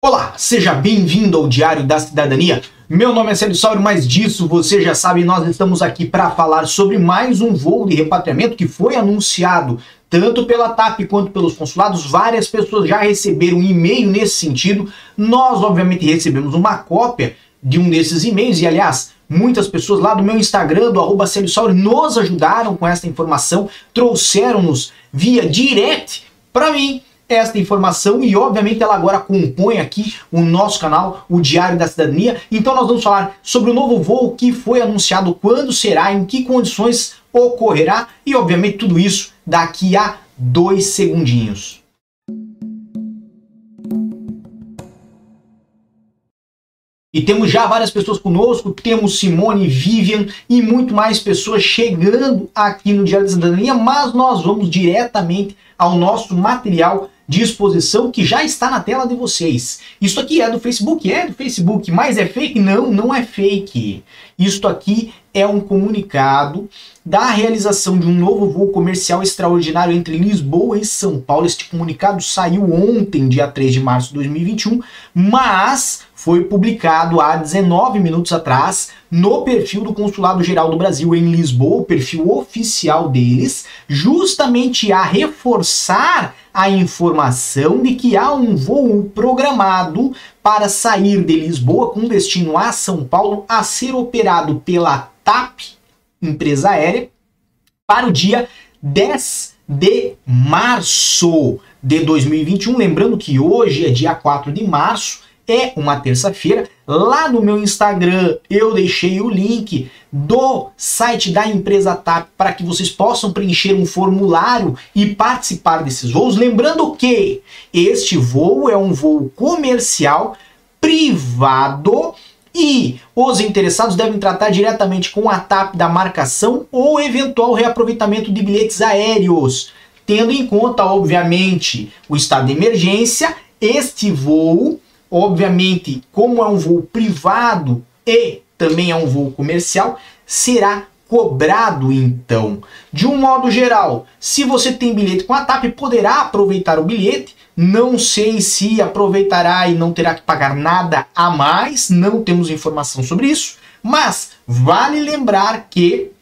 Olá, seja bem-vindo ao Diário da Cidadania. Meu nome é Célio Sauro, mas disso você já sabe, nós estamos aqui para falar sobre mais um voo de repatriamento que foi anunciado tanto pela TAP quanto pelos consulados. Várias pessoas já receberam e-mail nesse sentido. Nós, obviamente, recebemos uma cópia de um desses e-mails e, aliás, muitas pessoas lá do meu Instagram, do arroba nos ajudaram com essa informação, trouxeram-nos via direct para mim esta informação e obviamente ela agora compõe aqui o nosso canal, o Diário da Cidadania. Então nós vamos falar sobre o novo voo que foi anunciado, quando será, em que condições ocorrerá e obviamente tudo isso daqui a dois segundinhos. E temos já várias pessoas conosco, temos Simone, Vivian e muito mais pessoas chegando aqui no Diário da Cidadania, mas nós vamos diretamente ao nosso material de exposição que já está na tela de vocês. Isso aqui é do Facebook? É do Facebook, mas é fake? Não, não é fake. Isto aqui é um comunicado da realização de um novo voo comercial extraordinário entre Lisboa e São Paulo. Este comunicado saiu ontem, dia 3 de março de 2021, mas foi publicado há 19 minutos atrás no perfil do Consulado Geral do Brasil em Lisboa, o perfil oficial deles, justamente a reforçar a informação de que há um voo programado para sair de Lisboa com destino a São Paulo a ser operado pela TAP, empresa aérea, para o dia 10 de março de 2021. Lembrando que hoje é dia 4 de março é uma terça-feira. Lá no meu Instagram eu deixei o link do site da empresa TAP para que vocês possam preencher um formulário e participar desses voos. Lembrando que este voo é um voo comercial privado e os interessados devem tratar diretamente com a TAP da marcação ou eventual reaproveitamento de bilhetes aéreos, tendo em conta, obviamente, o estado de emergência. Este voo obviamente, como é um voo privado e também é um voo comercial, será cobrado então. De um modo geral, se você tem bilhete com a TAP, poderá aproveitar o bilhete. Não sei se aproveitará e não terá que pagar nada a mais, não temos informação sobre isso, mas vale lembrar que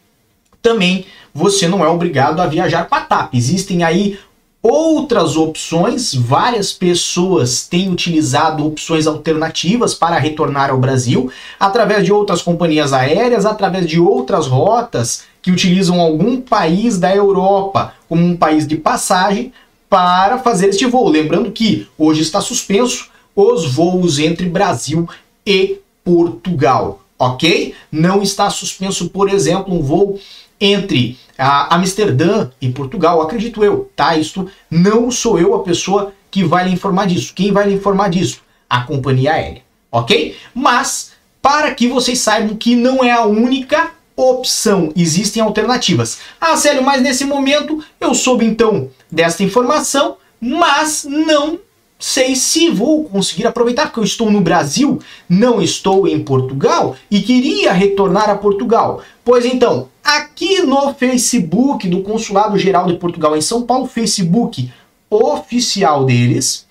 também você não é obrigado a viajar com a TAP. Existem aí outras opções. Várias pessoas têm utilizado opções alternativas para retornar ao Brasil através de outras companhias aéreas, através de outras rotas que utilizam algum país da Europa como um país de passagem para fazer este voo. Lembrando que hoje está suspenso os voos entre Brasil e Portugal, ok? Não está suspenso, por exemplo, um voo entre a Amsterdã e Portugal, acredito eu, tá? Isto não sou eu a pessoa que vai lhe informar disso. Quem vai lhe informar disso? A companhia aérea, ok? Mas para que vocês saibam que não é a única opção, existem alternativas. Ah, Célio, mas nesse momento eu soube então desta informação, mas não sei se vou conseguir aproveitar, porque eu estou no Brasil, não estou em Portugal e queria retornar a Portugal. Pois então, aqui no Facebook do Consulado Geral de Portugal em São Paulo, Facebook oficial deles,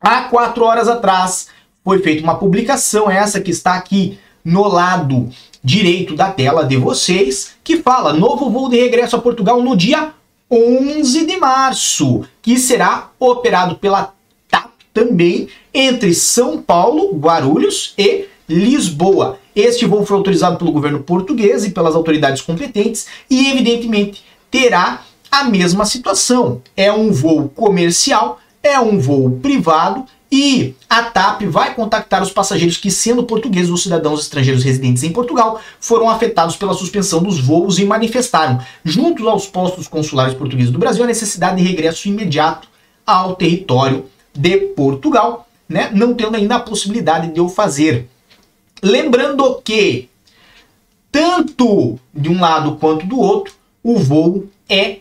há quatro horas atrás foi feita uma publicação, essa que está aqui no lado direito da tela de vocês, que fala novo voo de regresso a Portugal no dia 11 de março, que será operado pela também entre São Paulo, Guarulhos e Lisboa. Este voo foi autorizado pelo governo português e pelas autoridades competentes e, evidentemente, terá a mesma situação. É um voo comercial, é um voo privado e a TAP vai contactar os passageiros que, sendo portugueses ou cidadãos estrangeiros residentes em Portugal, foram afetados pela suspensão dos voos e manifestaram, junto aos postos consulares portugueses do Brasil, a necessidade de regresso imediato ao território de Portugal, né, não tendo ainda a possibilidade de o fazer. Lembrando que, tanto de um lado quanto do outro, o voo é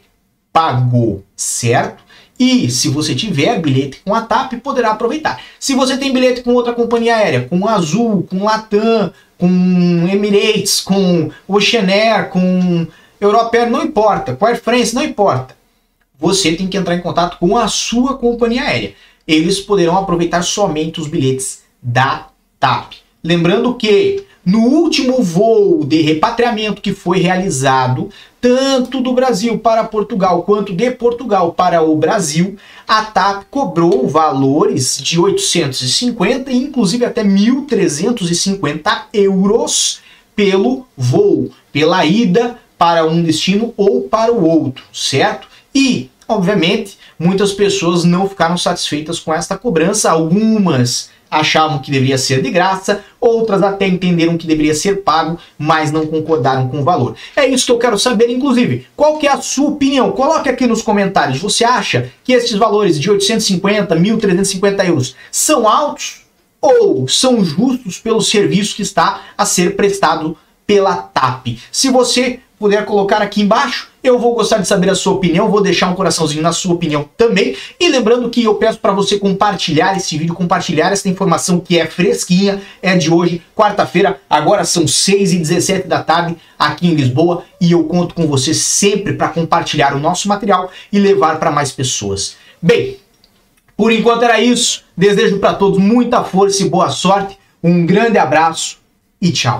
pago, certo? E se você tiver bilhete com a TAP, poderá aproveitar. Se você tem bilhete com outra companhia aérea, com Azul, com Latam, com Emirates, com Oceanair, com Europeer, não importa, com Air France, não importa. Você tem que entrar em contato com a sua companhia aérea. Eles poderão aproveitar somente os bilhetes da TAP. Lembrando que no último voo de repatriamento que foi realizado, tanto do Brasil para Portugal quanto de Portugal para o Brasil, a TAP cobrou valores de 850 e inclusive até 1.350 euros pelo voo, pela ida para um destino ou para o outro, certo? E, obviamente, muitas pessoas não ficaram satisfeitas com esta cobrança, algumas achavam que deveria ser de graça, outras até entenderam que deveria ser pago, mas não concordaram com o valor. É isso que eu quero saber, inclusive. Qual que é a sua opinião? Coloque aqui nos comentários. Você acha que esses valores de 850, 1.350 euros são altos ou são justos pelo serviço que está a ser prestado pela TAP? Se você puder colocar aqui embaixo. Eu vou gostar de saber a sua opinião, vou deixar um coraçãozinho na sua opinião também. E lembrando que eu peço para você compartilhar esse vídeo, compartilhar essa informação que é fresquinha, é de hoje, quarta-feira, agora são 6 e 17 da tarde aqui em Lisboa e eu conto com você sempre para compartilhar o nosso material e levar para mais pessoas. Bem, por enquanto era isso. Desejo para todos muita força e boa sorte. Um grande abraço e tchau.